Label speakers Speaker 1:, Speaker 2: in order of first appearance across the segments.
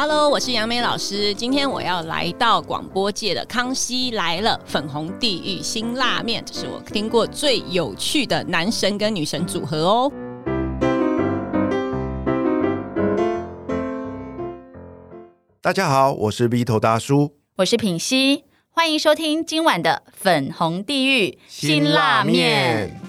Speaker 1: Hello，我是杨梅老师。今天我要来到广播界的《康熙来了》粉红地狱新辣面，这是我听过最有趣的男神跟女神组合哦。
Speaker 2: 大家好，我是 V 头大叔，
Speaker 3: 我是品熙，欢迎收听今晚的粉红地狱辛辣面。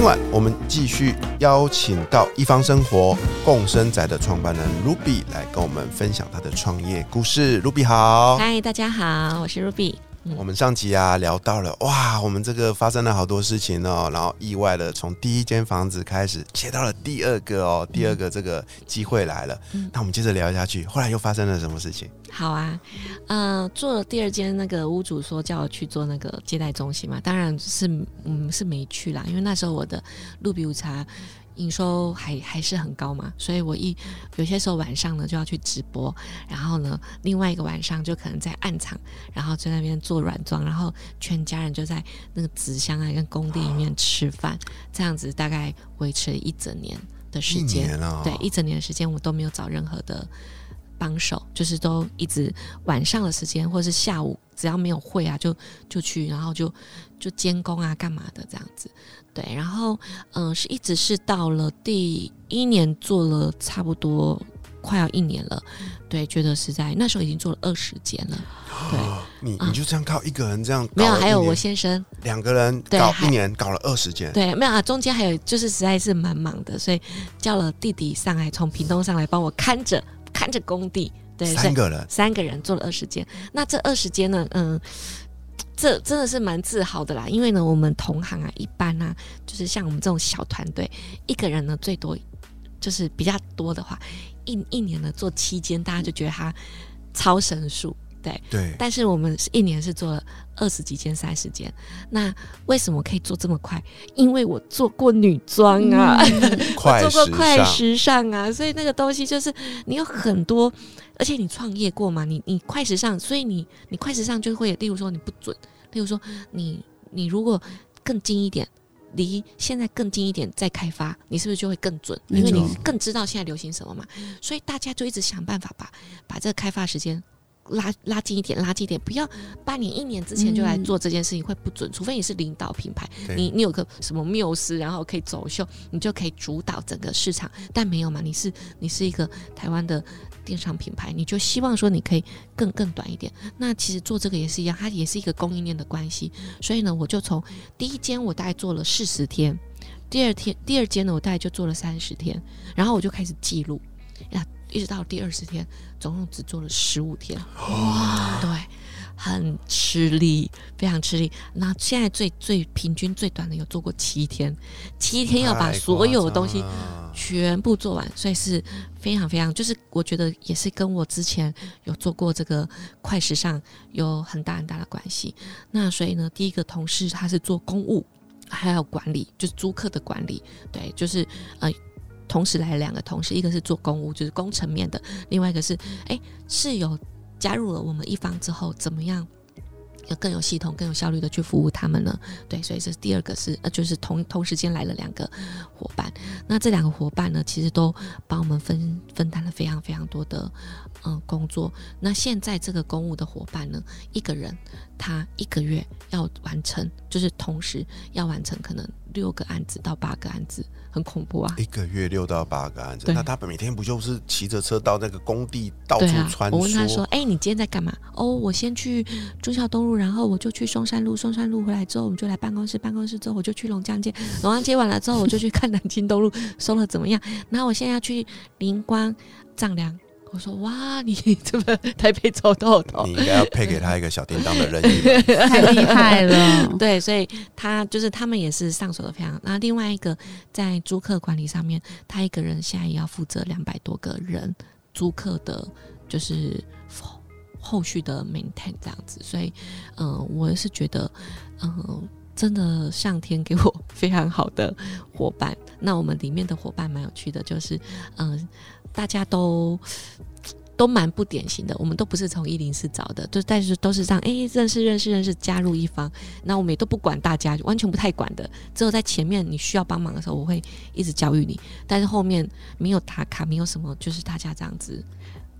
Speaker 2: 今晚我们继续邀请到一方生活共生宅的创办人 Ruby 来跟我们分享他的创业故事。Ruby 好，
Speaker 4: 嗨，大家好，我是 Ruby。
Speaker 2: 我们上集啊聊到了哇，我们这个发生了好多事情哦，然后意外的从第一间房子开始接到了第二个哦，第二个这个机会来了。那我们接着聊下去，后来又发生了什么事情？
Speaker 4: 好啊，呃，做了第二间那个屋主说叫我去做那个接待中心嘛，当然是嗯是没去啦，因为那时候我的路比午茶。营收还还是很高嘛，所以我一有些时候晚上呢就要去直播，然后呢另外一个晚上就可能在暗场，然后在那边做软装，然后全家人就在那个纸箱啊跟工地里面吃饭，这样子大概维持了一整年的时间，对，一整年的时间我都没有找任何的帮手，就是都一直晚上的时间或者是下午，只要没有会啊就就去，然后就就监工啊干嘛的这样子。对，然后嗯，是一直是到了第一年做了差不多快要一年了，对，觉得实在那时候已经做了二十间了。对，
Speaker 2: 你你就这样靠一个人这样
Speaker 4: 没有，还有我先生
Speaker 2: 两个人搞一年搞了二十间。
Speaker 4: 对，没有啊，中间还有就是实在是蛮忙的，所以叫了弟弟上来从屏东上来帮我看着看着工地。对，
Speaker 2: 三个人
Speaker 4: 三个人做了二十间。那这二十间呢？嗯。这真的是蛮自豪的啦，因为呢，我们同行啊，一般啊，就是像我们这种小团队，一个人呢最多就是比较多的话，一一年呢做七间，大家就觉得他超神速，对
Speaker 2: 对。
Speaker 4: 但是我们是一年是做了二十几件、三十件，那为什么可以做这么快？因为我做过女装啊，做过快时尚啊，所以那个东西就是你有很多。而且你创业过嘛？你你快时尚，所以你你快时尚就会，例如说你不准，例如说你你如果更近一点，离现在更近一点再开发，你是不是就会更准？因为你更知道现在流行什么嘛。所以大家就一直想办法把把这个开发时间。拉拉近一点，拉近一点，不要半年、一年之前就来做这件事情，会不准。除非你是领导品牌，你你有个什么缪斯，然后可以走秀，你就可以主导整个市场。但没有嘛？你是你是一个台湾的电商品牌，你就希望说你可以更更短一点。那其实做这个也是一样，它也是一个供应链的关系。所以呢，我就从第一间我大概做了四十天，第二天第二间呢我大概就做了三十天，然后我就开始记录呀。一直到第二十天，总共只做了十五天，哇，对，很吃力，非常吃力。那现在最最平均最短的有做过七天，七天要把所有的东西全部做完，所以是非常非常，就是我觉得也是跟我之前有做过这个快时尚有很大很大的关系。那所以呢，第一个同事他是做公务，还有管理，就是租客的管理，对，就是呃。同时来两个同事，一个是做公务，就是工程面的；另外一个是，哎，室友加入了我们一方之后，怎么样？要更有系统、更有效率的去服务他们呢？对，所以这是第二个是呃，就是同同时间来了两个伙伴。那这两个伙伴呢，其实都帮我们分分担了非常非常多的嗯工作。那现在这个公务的伙伴呢，一个人他一个月要完成，就是同时要完成可能六个案子到八个案子。很恐怖啊！
Speaker 2: 一个月六到八个案子，那他每天不就是骑着车到那个工地到处穿梭？
Speaker 4: 我问他说：“哎，你今天在干嘛？”哦，我先去中孝东路，然后我就去松山路，松山路回来之后，我们就来办公室，办公室之后我就去龙江街，龙江街完了之后我就去看南京东路收了怎么样？然后我现在要去灵光丈量。我说哇，你 这么台北走透透，
Speaker 2: 你应该要配给他一个小叮当的任意
Speaker 3: 太厉害了。
Speaker 4: 对，所以他就是他们也是上手的非常。那另外一个在租客管理上面，他一个人现在也要负责两百多个人租客的，就是后续的 maintain 这样子。所以，嗯，我是觉得，嗯。真的上天给我非常好的伙伴。那我们里面的伙伴蛮有趣的，就是嗯，大家都。都蛮不典型的，我们都不是从一零四找的，就但是都是这样，哎，认识认识认识，加入一方，那我们也都不管大家，完全不太管的，只有在前面你需要帮忙的时候，我会一直教育你，但是后面没有打卡，没有什么，就是大家这样子。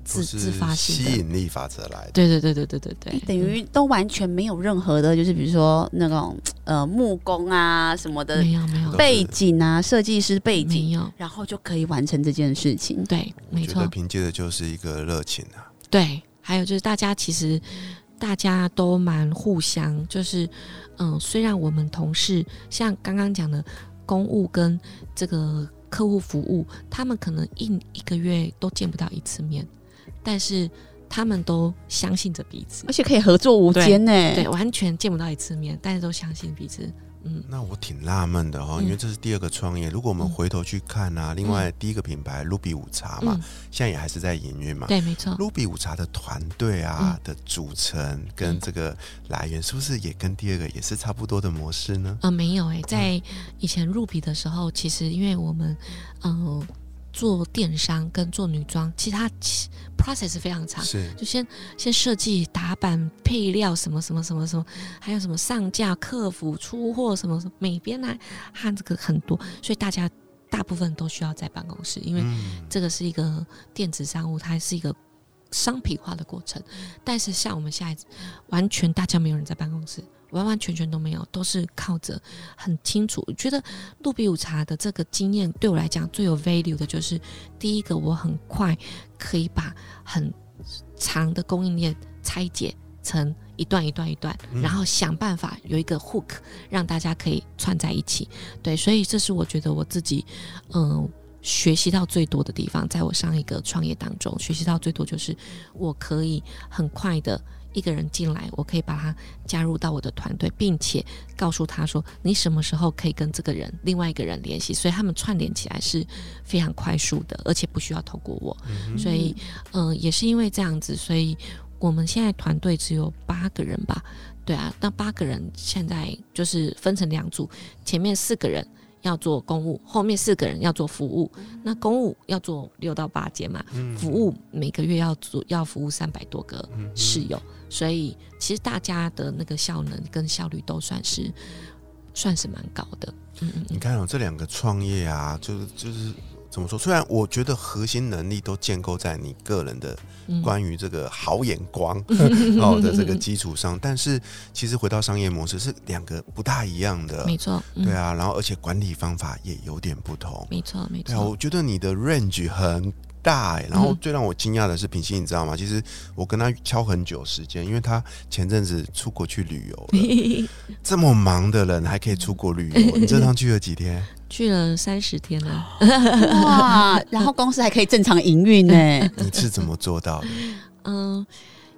Speaker 4: 自自发性
Speaker 2: 吸引力法则来的，
Speaker 4: 对对对对对对对，
Speaker 3: 等于都完全没有任何的，就是比如说那种呃木工啊什么的，
Speaker 4: 没有没有
Speaker 3: 背景啊，设计师背景
Speaker 4: 没有，
Speaker 3: 然后就可以完成这件事情。
Speaker 4: 对，没错，
Speaker 2: 凭借的就是一个热情啊。
Speaker 4: 对，还有就是大家其实大家都蛮互相，就是嗯，虽然我们同事像刚刚讲的公务跟这个客户服务，他们可能一一个月都见不到一次面。但是他们都相信着彼此，
Speaker 3: 而且可以合作无间呢。
Speaker 4: 对，完全见不到一次面，但是都相信彼此。
Speaker 2: 嗯，那我挺纳闷的哈，因为这是第二个创业。如果我们回头去看啊，另外第一个品牌 Ruby 午茶嘛，现在也还是在营运嘛。
Speaker 4: 对，没错。
Speaker 2: Ruby 午茶的团队啊的组成跟这个来源，是不是也跟第二个也是差不多的模式呢？
Speaker 4: 啊，没有哎，在以前入笔的时候，其实因为我们嗯。做电商跟做女装，其他 process 非常长，
Speaker 2: 是
Speaker 4: 就先先设计、打版、配料什么什么什么什么，还有什么上架、客服、出货什么什么，每边呢，它这个很多，所以大家大部分都需要在办公室，因为这个是一个电子商务，它是一个商品化的过程。但是像我们现在，完全大家没有人在办公室。完完全全都没有，都是靠着很清楚。我觉得路比午茶的这个经验对我来讲最有 value 的就是，第一个我很快可以把很长的供应链拆解成一段一段一段，然后想办法有一个 hook 让大家可以串在一起。对，所以这是我觉得我自己嗯学习到最多的地方，在我上一个创业当中学习到最多就是我可以很快的。一个人进来，我可以把他加入到我的团队，并且告诉他说，你什么时候可以跟这个人、另外一个人联系，所以他们串联起来是非常快速的，而且不需要透过我。所以，嗯，也是因为这样子，所以我们现在团队只有八个人吧？对啊，那八个人现在就是分成两组，前面四个人。要做公务，后面四个人要做服务。那公务要做六到八间嘛，服务每个月要做要服务三百多个室友，所以其实大家的那个效能跟效率都算是算是蛮高的。
Speaker 2: 嗯嗯，你看哦，这两个创业啊，就是就是。怎么说？虽然我觉得核心能力都建构在你个人的关于这个好眼光 哦的这个基础上，但是其实回到商业模式是两个不大一样的，
Speaker 4: 没错。
Speaker 2: 对啊，然后而且管理方法也有点不同，
Speaker 4: 没错没错。
Speaker 2: 我觉得你的 range 很大，然后最让我惊讶的是平心，你知道吗？其实我跟他敲很久时间，因为他前阵子出国去旅游了，这么忙的人还可以出国旅游，你 这趟去了几天？
Speaker 4: 去了三十天了，
Speaker 3: 哇！然后公司还可以正常营运呢？
Speaker 2: 你是怎么做到的？
Speaker 4: 嗯，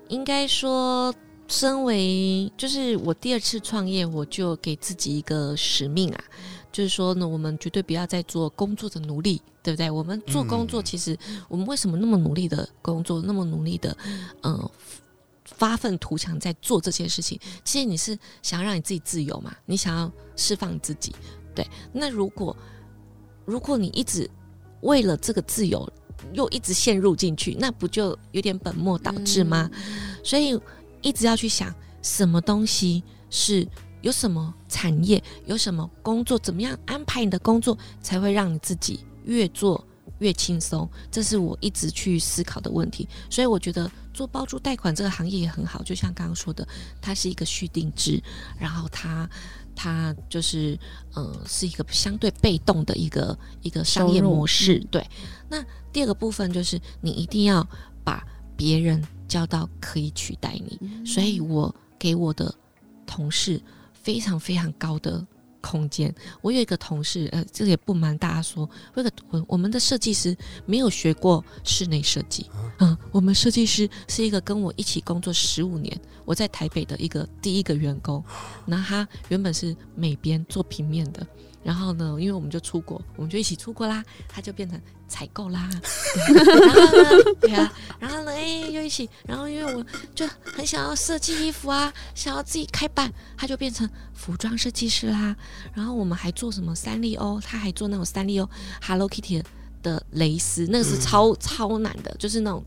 Speaker 4: 应该说，身为就是我第二次创业，我就给自己一个使命啊，就是说呢，我们绝对不要再做工作的奴隶，对不对？我们做工作，其实我们为什么那么努力的工作，那么努力的嗯发愤图强在做这件事情？其实你是想要让你自己自由嘛？你想要释放自己。对，那如果如果你一直为了这个自由又一直陷入进去，那不就有点本末倒置吗？所以一直要去想什么东西是有什么产业，有什么工作，怎么样安排你的工作才会让你自己越做越轻松？这是我一直去思考的问题。所以我觉得做包租贷款这个行业也很好，就像刚刚说的，它是一个续定制，然后它。它就是，呃，是一个相对被动的一个一个商业模式。对，那第二个部分就是，你一定要把别人教到可以取代你。所以我给我的同事非常非常高的。空间，我有一个同事，呃，这个也不瞒大家说，我个我我们的设计师没有学过室内设计，嗯，我们设计师是一个跟我一起工作十五年，我在台北的一个第一个员工，那他原本是美编做平面的，然后呢，因为我们就出国，我们就一起出国啦，他就变成采购啦。然后呢，对啊，然后呢，哎，又一起，然后因为我就很想要设计衣服啊，想要自己开办，他就变成服装设计师啦。然后我们还做什么三丽鸥，他还做那种三丽鸥 Hello Kitty 的蕾丝，那个是超超难的，就是那种。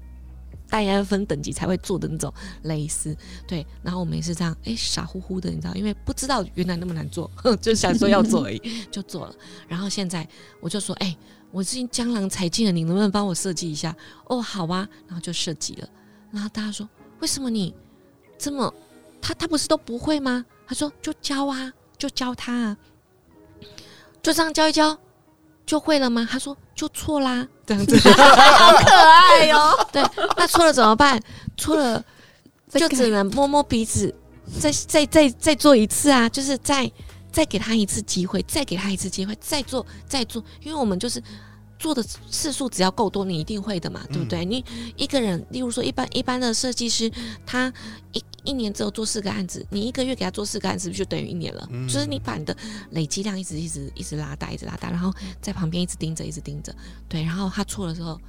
Speaker 4: 戴安芬等级才会做的那种蕾丝，对，然后我们也是这样，哎，傻乎乎的，你知道，因为不知道原来那么难做，就想说要做而已，就做了。然后现在我就说，哎，我最近江郎才尽了，你能不能帮我设计一下？哦，好啊，然后就设计了。然后大家说，为什么你这么，他他不是都不会吗？他说，就教啊，就教他啊，就这样教一教。就会了吗？他说就错啦，这样子
Speaker 3: 好可爱哟。
Speaker 4: 对，那错了怎么办？错了就只能摸摸鼻子，再再再再做一次啊！就是再再给他一次机会，再给他一次机会，再做再做，因为我们就是。做的次数只要够多，你一定会的嘛，对不对？你一个人，例如说一般一般的设计师，他一一年只有做四个案子，你一个月给他做四个案子，是不是就等于一年了？就是你把你的累积量一直一直一直拉大，一直拉大，然后在旁边一直盯着，一直盯着，对。然后他错了之后，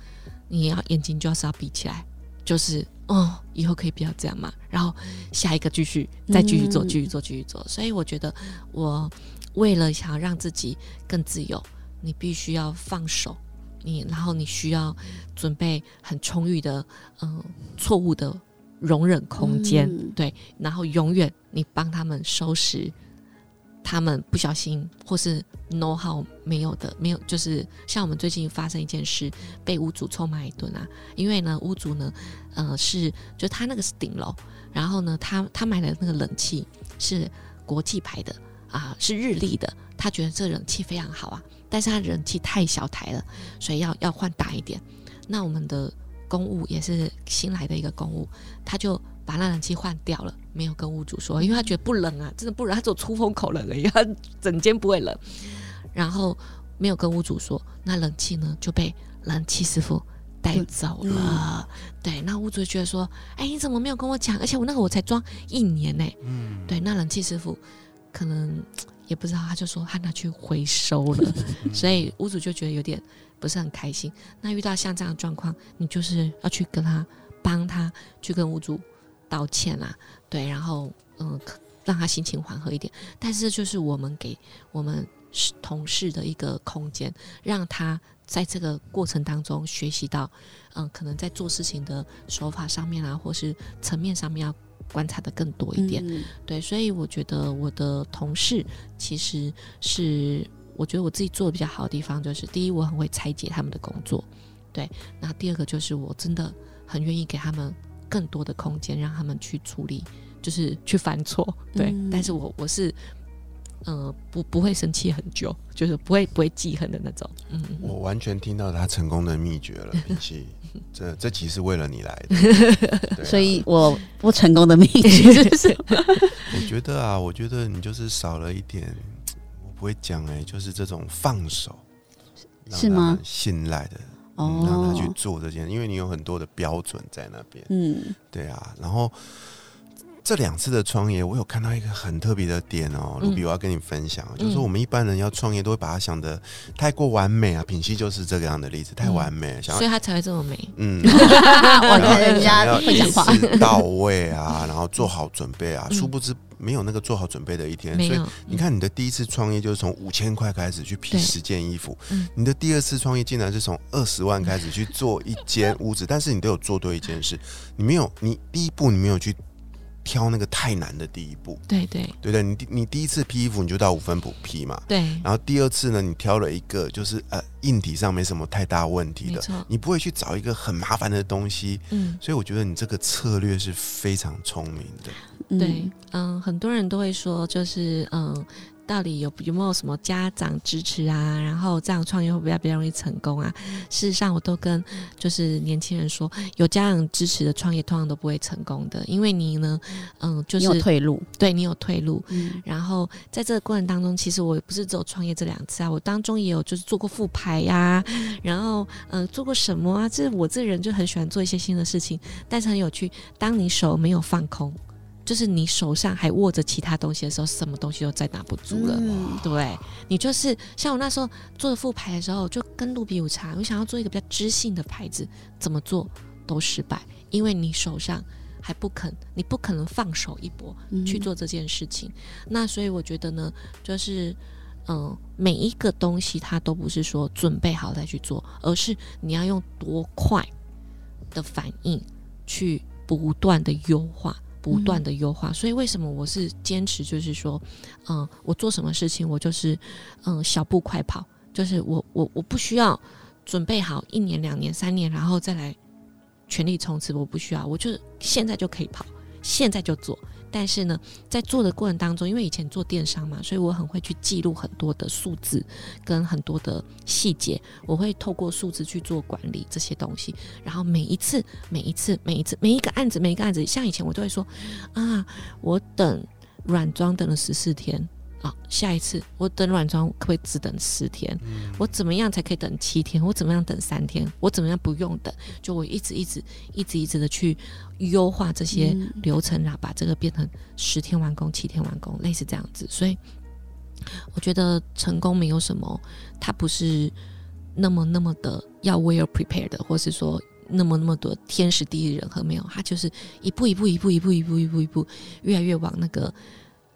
Speaker 4: 你要眼睛就要是要闭起来，就是哦，以后可以不要这样嘛。然后下一个继续再继续做，继续做，继续做。所以我觉得，我为了想要让自己更自由。你必须要放手，你然后你需要准备很充裕的嗯错误的容忍空间，对，然后永远你帮他们收拾他们不小心或是 know how 没有的没有，就是像我们最近发生一件事，被屋主臭骂一顿啊，因为呢屋主呢呃是就他那个是顶楼，然后呢他他买的那个冷气是国际牌的啊是日立的，他觉得这冷气非常好啊。但是它人气太小台了，所以要要换大一点。那我们的公务也是新来的一个公务，他就把那冷气换掉了，没有跟屋主说，因为他觉得不冷啊，真的不冷，他只有出风口冷而已，他整间不会冷。然后没有跟屋主说，那冷气呢就被冷气师傅带走了。对，那屋主觉得说，哎，你怎么没有跟我讲？而且我那个我才装一年呢。嗯，对，那冷气师傅可能。也不知道，他就说他拿去回收了，所以屋主就觉得有点不是很开心。那遇到像这样的状况，你就是要去跟他帮他去跟屋主道歉啦，对，然后嗯，让他心情缓和一点。但是就是我们给我们同事的一个空间，让他在这个过程当中学习到，嗯，可能在做事情的手法上面啊，或是层面上面要。观察的更多一点，对，所以我觉得我的同事其实是，我觉得我自己做的比较好的地方，就是第一，我很会拆解他们的工作，对，那第二个就是我真的很愿意给他们更多的空间，让他们去处理，就是去犯错，对，但是我我是。嗯，不不会生气很久，就是不会不会记恨的那种。嗯，
Speaker 2: 我完全听到他成功的秘诀了。这这集是为了你来的，
Speaker 3: 所以我不成功的秘诀就 是。
Speaker 2: 我觉得啊，我觉得你就是少了一点，我不会讲哎，就是这种放手，
Speaker 3: 是吗？
Speaker 2: 信赖的，哦，让他去做这件，因为你有很多的标准在那边。嗯，对啊，然后。这两次的创业，我有看到一个很特别的点哦，卢比，我要跟你分享，就是说我们一般人要创业，都会把它想的太过完美啊。品熙就是这个样的例子，太完美，
Speaker 4: 所以他才会这么美。
Speaker 3: 嗯，我跟人家
Speaker 2: 一次到位啊，然后做好准备啊，殊不知没有那个做好准备的一天。所以你看，你的第一次创业就是从五千块开始去批十件衣服，你的第二次创业竟然是从二十万开始去做一间屋子，但是你都有做对一件事，你没有，你第一步你没有去。挑那个太难的第一步，
Speaker 4: 对对。
Speaker 2: 对对，你你第一次批衣服你就到五分补批嘛，
Speaker 4: 对，
Speaker 2: 然后第二次呢，你挑了一个就是呃硬体上没什么太大问题的，你不会去找一个很麻烦的东西，嗯，所以我觉得你这个策略是非常聪明的，
Speaker 4: 对，嗯，很多人都会说就是嗯。到底有有没有什么家长支持啊？然后这样创业会不会比较容易成功啊？事实上，我都跟就是年轻人说，有家长支持的创业通常都不会成功的，因为你呢，嗯，就是
Speaker 3: 有退路，
Speaker 4: 对你有退路。然后在这个过程当中，其实我不是只有创业这两次啊，我当中也有就是做过复牌呀，然后嗯，做过什么啊？这我这人就很喜欢做一些新的事情，但是很有趣。当你手没有放空。就是你手上还握着其他东西的时候，什么东西都再拿不住了。
Speaker 3: 嗯
Speaker 4: 对你就是像我那时候做的副牌的时候，就跟路比有差。我想要做一个比较知性的牌子，怎么做都失败，因为你手上还不肯，你不可能放手一搏去做这件事情。那所以我觉得呢，就是嗯、每一个东西它都不是说准备好再去做，而是你要用多快的反应去不断的优化。不断的优化，所以为什么我是坚持，就是说，嗯、我做什么事情，我就是，嗯、小步快跑，就是我我我不需要准备好一年、两年、三年，然后再来全力冲刺，我不需要，我就现在就可以跑，现在就做。但是呢，在做的过程当中，因为以前做电商嘛，所以我很会去记录很多的数字跟很多的细节，我会透过数字去做管理这些东西。然后每一次、每一次、每一次、每一个案子、每一个案子，像以前我都会说啊，我等软装等了十四天。啊，下一次我等软装可不可以只等十天？我怎么样才可以等七天？我怎么样等三天？我怎么样不用等？就我一直一直一直一直的去优化这些流程啦，把这个变成十天完工、七天完工，类似这样子。所以我觉得成功没有什么，它不是那么那么的要 well prepared 的，或是说那么那么多天时地利人和没有，它就是一步一步一步一步一步一步一步越来越往那个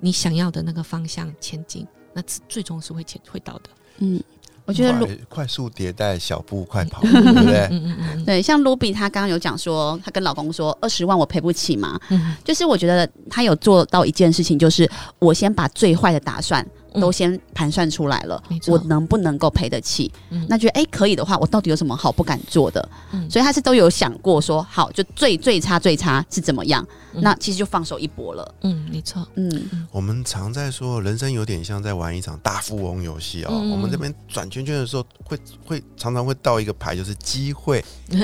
Speaker 4: 你想要的那个方向前进，那最终是会前会到的。
Speaker 3: 嗯，我觉得
Speaker 2: 快快速迭代，小步快跑，对不对？
Speaker 4: 嗯嗯嗯。
Speaker 3: 对，像卢比她刚刚有讲说，她跟老公说二十万我赔不起嘛，
Speaker 4: 嗯。
Speaker 3: 就是我觉得她有做到一件事情，就是我先把最坏的打算
Speaker 4: 嗯
Speaker 3: 都先盘算出来了，我能不能够赔得起？
Speaker 4: 嗯
Speaker 3: 那觉得哎、诶可以的话，我到底有什么好不敢做的？
Speaker 4: 嗯
Speaker 3: 所以他是都有想过说，好，就最最差最差是怎么样？
Speaker 4: 嗯
Speaker 3: 那其实就放手一搏了。
Speaker 4: 嗯，没错。
Speaker 3: 嗯
Speaker 2: 我们常在说，人生有点像在玩一场大富翁游戏哦。
Speaker 4: 嗯
Speaker 2: 我们这边转圈圈的时候，会会常常会到一个牌，就是机会与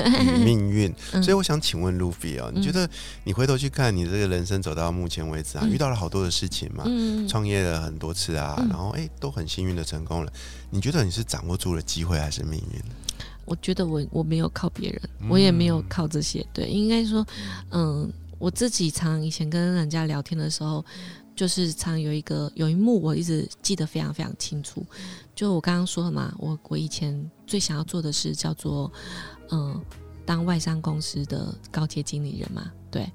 Speaker 2: 命运。
Speaker 4: 嗯
Speaker 2: 所以我想请问 Luffy 哦，你觉得你回头去看你这个人生走到目前为止啊，
Speaker 4: 嗯
Speaker 2: 遇到了好多的事情嘛，
Speaker 4: 嗯，
Speaker 2: 创业了很多次啊，
Speaker 4: 嗯
Speaker 2: 然后哎、都很幸运的成功了。你觉得你是掌握住了机会还是命运？
Speaker 4: 我觉得我我没有靠别人，我也没有靠这些。对，应该说，嗯，我自己常以前跟人家聊天的时候，就是常有一个有一幕我一直记得非常非常清楚。就我刚刚说了嘛，我我以前最想要做的事叫做，嗯，当外商公司的高阶经理人嘛，对。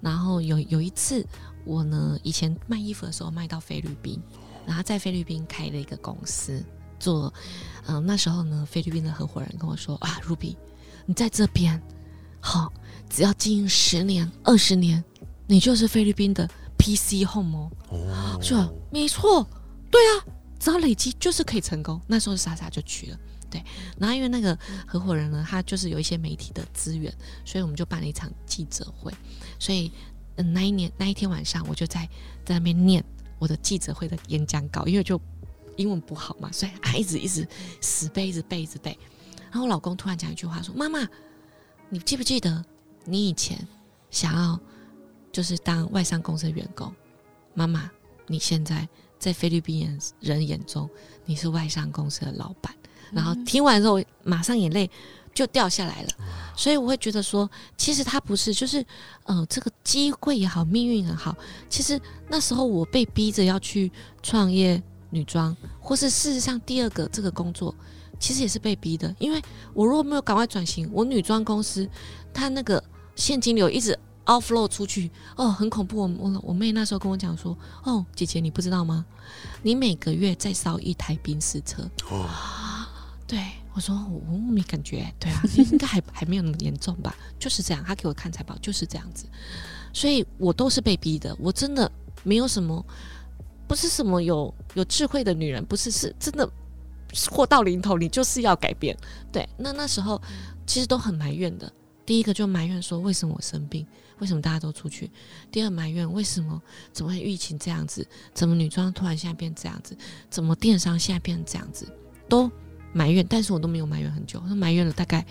Speaker 4: 然后有有一次，我呢以前卖衣服的时候卖到菲律宾，然后在菲律宾开了一个公司做。嗯，那时候呢，菲律宾的合伙人跟我说啊，Ruby，你在这边，好，只要经营十年、二十年，你就是菲律宾的 PC Home 哦。
Speaker 2: 哦，
Speaker 4: 是吧？没错，对啊，只要累积就是可以成功。那时候傻傻就去了，对。然后因为那个合伙人呢，他就是有一些媒体的资源，所以我们就办了一场记者会。所以，嗯，那一年那一天晚上，我就在在那边念我的记者会的演讲稿，因为就英文不好嘛，所以啊一直一直死背，一直背，一直背。然后我老公突然讲一句话说：“妈妈，你记不记得你以前想要就是当外商公司的员工？妈妈，你现在在菲律宾人人眼中，你是外商公司的老板。”然后听完之后，马上眼泪就掉下来了。所以我会觉得说，其实他不是，就是呃，这个机会也好，命运也好，其实那时候我被逼着要去创业女装，或是事实上第二个这个工作，其实也是被逼的。因为我如果没有赶快转型，我女装公司它那个现金流一直 outflow 出去，哦，很恐怖。我我我妹那时候跟我讲说，哦，姐姐你不知道吗？你每个月再烧一台宾士车。
Speaker 2: 哦，
Speaker 4: 对我说我我没感觉，对啊，应该还 还没有那么严重吧？就是这样，他给我看财报就是这样子，所以我都是被逼的，我真的没有什么，不是什么有有智慧的女人，不是是真的货到临头，你就是要改变。对，那那时候其实都很埋怨的。第一个就埋怨说为什么我生病，为什么大家都出去？第二埋怨为什么怎么会疫情这样子？怎么女装突然现在变这样子？怎么电商现在变成这样子？都埋怨，但是我都没有埋怨很久，我埋怨了大概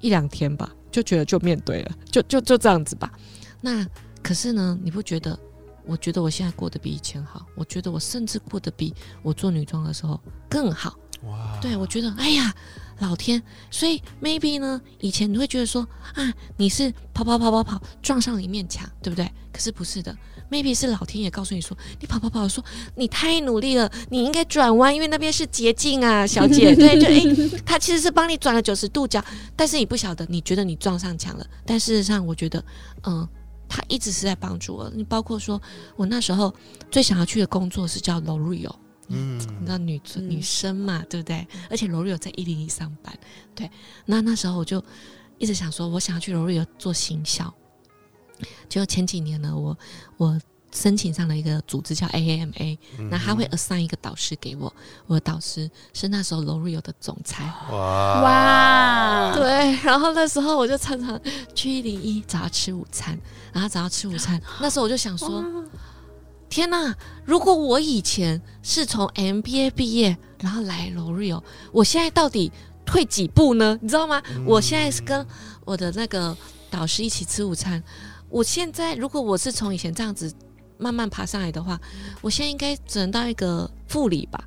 Speaker 4: 一两天吧，就觉得就面对了，就就就这样子吧。那可是呢，你不觉得？我觉得我现在过得比以前好，我觉得我甚至过得比我做女装的时候更好。哇！对我觉得，哎呀，老天！所以 maybe 呢，以前你会觉得说啊，你是跑跑跑跑跑撞上了一面墙，对不对？可是不是的，maybe 是老天爷告诉你说，你跑跑跑说你太努力了，你应该转弯，因为那边是捷径啊，小姐。对，就哎，他其实是帮你转了九十度角，但是你不晓得，你觉得你撞上墙了，但事实上，我觉得，嗯。他一直是在帮助我。你包括说，我那时候最想要去的工作是叫 L'Oreal，嗯，你知道女女生嘛，对不对？而且 L'Oreal 在一零一上班，对。那那时候我就一直想说，我想要去 L'Oreal 做行销。就前几年呢，我我。申请上了一个组织叫 AAMA，那他会 assign 一个导师给我，我的导师是那时候 L'Oreal 的总裁。哇哇，对，然后那时候我就常常去一零一找他吃午餐，然后找他吃午餐。那时候我就想说，天哪！如果我以前是从 MBA 毕业，然后来 L'Oreal，我现在到底退几步呢？你知道吗？我现在是跟我的那个导师一起吃午餐。我现在如果我是从以前这样子。慢慢爬上来的话，我现在应该只能到一个副理吧，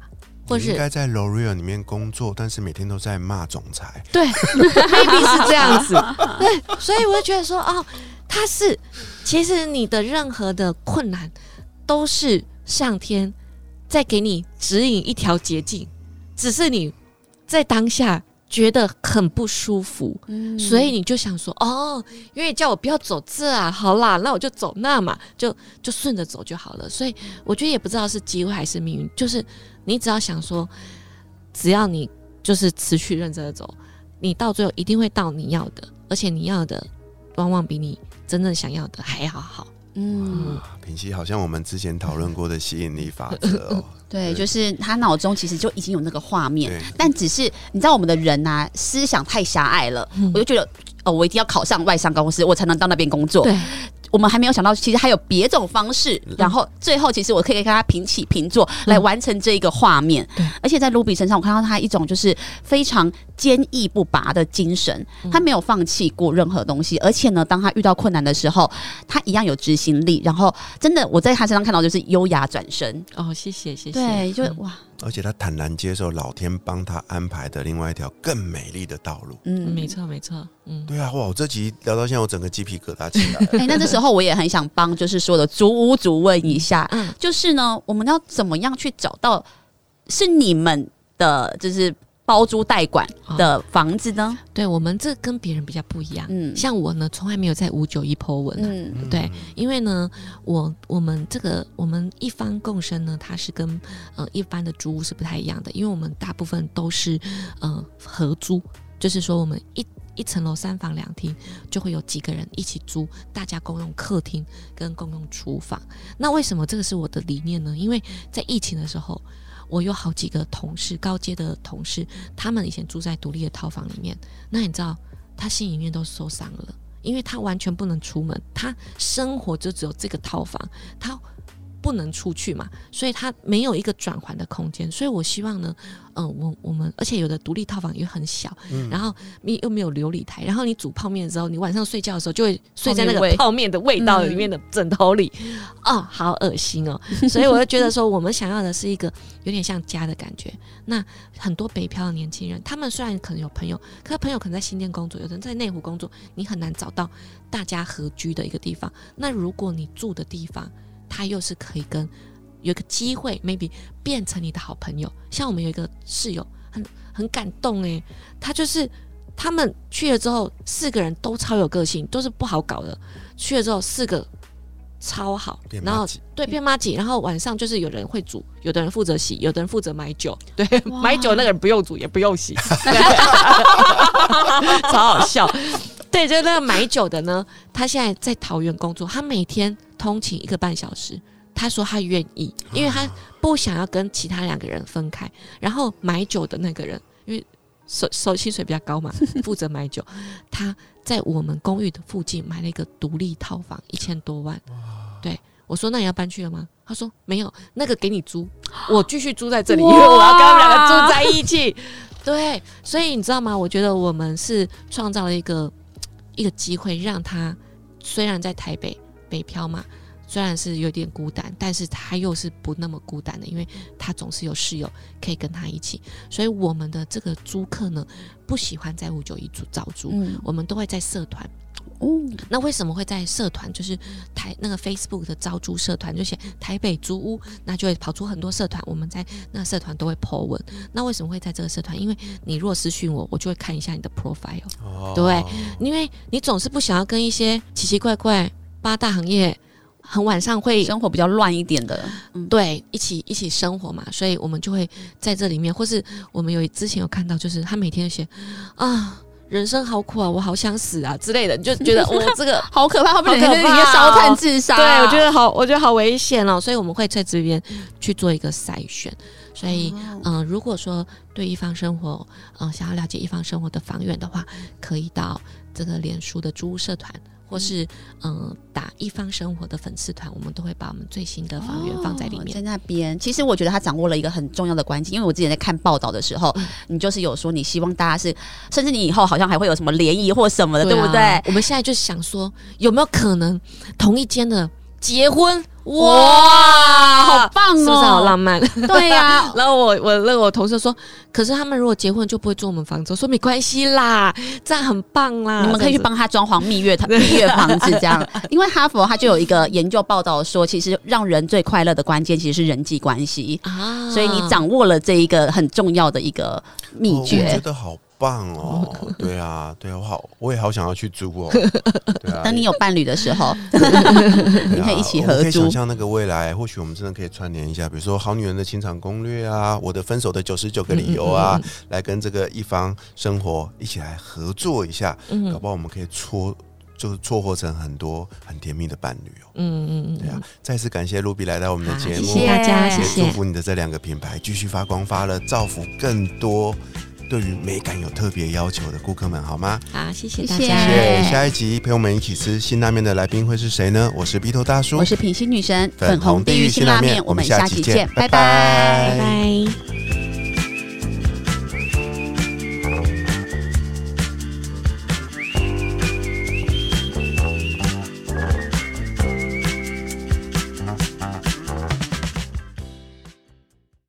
Speaker 4: 或是
Speaker 2: 应该在 L'Oreal 里面工作，但是每天都在骂总裁。
Speaker 4: 对，maybe 是这样子。对，所以我就觉得说，哦，他是，其实你的任何的困难都是上天在给你指引一条捷径，只是你在当下。觉得很不舒服，所以你就想说哦，因为叫我不要走这啊，好啦，那我就走那嘛，就就顺着走就好了。所以我觉得也不知道是机会还是命运，就是你只要想说，只要你就是持续认真的走，你到最后一定会到你要的，而且你要的往往比你真正想要的还要好。
Speaker 2: 嗯，平息好像我们之前讨论过的吸引力法则哦。
Speaker 3: 对，就是他脑中其实就已经有那个画面，但只是你知道我们的人呐，思想太狭隘了。我就觉得哦，我一定要考上外商公司，我才能到那边工作。
Speaker 4: 对。
Speaker 3: 我们还没有想到，其实还有别种方式。然后最后，其实我可以跟他平起平坐，来完成这一个画面。对，而且在卢比身上，我看到他一种就是非常坚毅不拔的精神，他没有放弃过任何东西。而且呢，当他遇到困难的时候，他一样有执行力。然后，真的我在他身上看到就是优雅转身。
Speaker 4: 哦，谢谢谢谢。
Speaker 3: 对，就哇。
Speaker 2: 而且他坦然接受老天帮他安排的另外一条更美丽的道路。
Speaker 4: 嗯，没错没错。嗯，
Speaker 2: 对啊，哇！我这集聊到现在，我整个鸡皮疙瘩起来。
Speaker 3: 哎，那这时候我也很想帮，就是说的足屋主问一下，嗯，就是呢，我们要怎么样去找到是你们的，就是。包租代管的房子呢？
Speaker 4: 对我们这跟别人比较不一样。嗯，像我呢，从来没有在五九一 po 文。嗯，对，因为呢，我我们这个我们一方共生呢，它是跟呃一般的租屋是不太一样的，因为我们大部分都是呃合租，就是说我们一一层楼三房两厅就会有几个人一起租，大家共用客厅跟共用厨房。那为什么这个是我的理念呢？因为在疫情的时候。我有好几个同事，高阶的同事，他们以前住在独立的套房里面。那你知道，他心里面都受伤了，因为他完全不能出门，他生活就只有这个套房，他。不能出去嘛，所以它没有一个转换的空间。所以我希望呢，嗯，我我们而且有的独立套房也很小，然后你又没有琉璃台，然后你煮泡面的时候，你晚上睡觉的时候就会睡在那个泡面的味道里面的枕头里，哦，好恶心哦。所以我就觉得说，我们想要的是一个有点像家的感觉。那很多北漂的年轻人，他们虽然可能有朋友，可是朋友可能在新店工作，有人在内湖工作，你很难找到大家合居的一个地方。那如果你住的地方，他又是可以跟有一个机会，maybe 变成你的好朋友。像我们有一个室友，很很感动诶，他就是他们去了之后，四个人都超有个性，都是不好搞的。去了之后，四个超好，然后对变妈姐，然后晚上就是有人会煮，有的人负责洗，有的人负责买酒。对，买酒那个人不用煮，也不用洗，超好笑。对，就那个买酒的呢，他现在在桃园工作，他每天。通勤一个半小时，他说他愿意，因为他不想要跟其他两个人分开。然后买酒的那个人，因为手手薪水比较高嘛，负责买酒。他在我们公寓的附近买了一个独立套房，一千多万。对我说：“那你要搬去了吗？”他说：“没有，那个给你租，我继续租在这里，因为我要跟他们两个住在一起。”对，所以你知道吗？我觉得我们是创造了一个一个机会，让他虽然在台北。北漂嘛，虽然是有点孤单，但是他又是不那么孤单的，因为他总是有室友可以跟他一起。所以我们的这个租客呢，不喜欢在五九一租找租，我们都会在社团。哦，那为什么会在社团？就是台那个 Facebook 的招租社团，就写台北租屋，那就会跑出很多社团。我们在那个社团都会 po 文。那为什么会在这个社团？因为你若私讯我，我就会看一下你的 profile。哦，对，因为你总是不想要跟一些奇奇怪怪八大行业很晚上会
Speaker 3: 生活比较乱一点的，
Speaker 4: 对，一起一起生活嘛，所以我们就会在这里面，或是我们有之前有看到，就是他每天写啊。人生好苦啊，我好想死啊之类的，你就觉得我 这个
Speaker 3: 好可怕，
Speaker 4: 好
Speaker 3: 可怕，烧炭自杀。
Speaker 4: 对，我觉得好，我觉得好危险哦，所以我们会在这边去做一个筛选。所以，嗯，如果说对一方生活，嗯，想要了解一方生活的房源的话，可以到这个脸书的租屋社团。或是嗯，打一方生活的粉丝团，我们都会把我们最新的房源放在里面。
Speaker 3: 在那边，其实我觉得他掌握了一个很重要的关键，因为我之前在看报道的时候，你就是有说你希望大家是，甚至你以后好像还会有什么联谊或什么的，对不对？
Speaker 4: 我们现在就想说，有没有可能同一间的结婚？哇，
Speaker 3: 好棒哦！是
Speaker 4: 不是好浪漫？
Speaker 3: 对呀。
Speaker 4: 然后我我那我同事说，可是他们如果结婚就不会住我们房子。我说没关系啦，这样很棒啦。
Speaker 3: 你们可以去帮他装潢蜜月 蜜月房子这样。因为哈佛他就有一个研究报道说，其实让人最快乐的关键其实是人际关系啊。所以你掌握了这一个很重要的一个秘诀。
Speaker 2: 我觉得好。棒哦，对啊，对我好，我也好想要去租哦。对啊，
Speaker 3: 等你有伴侣的时候，你可以一起合租。可以
Speaker 2: 想象那个未来，或许我们真的可以串联一下，比如说《好女人的情场攻略》啊，《我的分手的九十九个理由》啊，来跟这个一方生活一起来合作一下，嗯搞不好我们可以撮就是撮合成很多很甜蜜的伴侣哦。嗯嗯嗯，对啊，再次感谢卢比来到我们的节目，
Speaker 4: 谢谢大家，谢谢，
Speaker 2: 祝福你的这两个品牌继续发光发热，造福更多。对于美感有特别要求的顾客们，好吗？
Speaker 4: 好，谢谢大
Speaker 3: 家。
Speaker 2: 谢谢。下一集陪我们一起吃辛拉面的来宾会是谁呢？我是鼻头大叔，
Speaker 3: 我是品心女神，粉红地狱辛拉面。我们下期见，拜拜，
Speaker 4: 拜拜。